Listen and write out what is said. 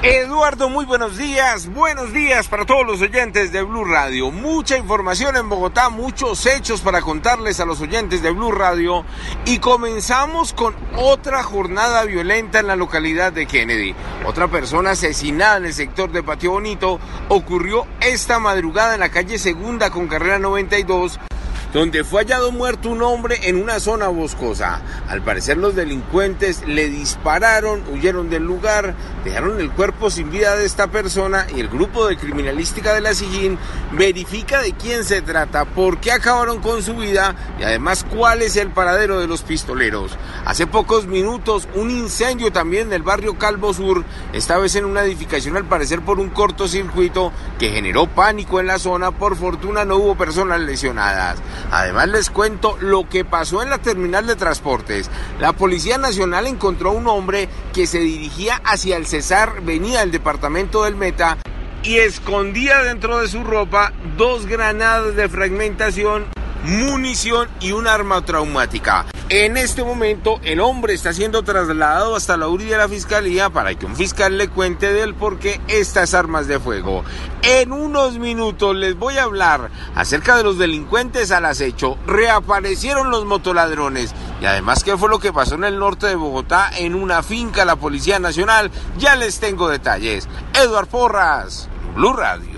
Eduardo, muy buenos días. Buenos días para todos los oyentes de Blue Radio. Mucha información en Bogotá, muchos hechos para contarles a los oyentes de Blue Radio. Y comenzamos con otra jornada violenta en la localidad de Kennedy. Otra persona asesinada en el sector de Patio Bonito ocurrió esta madrugada en la calle Segunda con carrera 92 donde fue hallado muerto un hombre en una zona boscosa. Al parecer los delincuentes le dispararon, huyeron del lugar, dejaron el cuerpo sin vida de esta persona y el grupo de criminalística de la Sijín verifica de quién se trata, por qué acabaron con su vida y además cuál es el paradero de los pistoleros. Hace pocos minutos un incendio también en el barrio Calvo Sur, esta vez en una edificación al parecer por un cortocircuito que generó pánico en la zona, por fortuna no hubo personas lesionadas. Además les cuento lo que pasó en la terminal de transportes. La Policía Nacional encontró a un hombre que se dirigía hacia el Cesar, venía del departamento del Meta y escondía dentro de su ropa dos granadas de fragmentación, munición y un arma traumática. En este momento el hombre está siendo trasladado hasta la URI de la fiscalía para que un fiscal le cuente del por qué estas armas de fuego. En unos minutos les voy a hablar acerca de los delincuentes al acecho. Reaparecieron los motoladrones y además qué fue lo que pasó en el norte de Bogotá en una finca la Policía Nacional. Ya les tengo detalles. Eduard Porras, Blue Radio.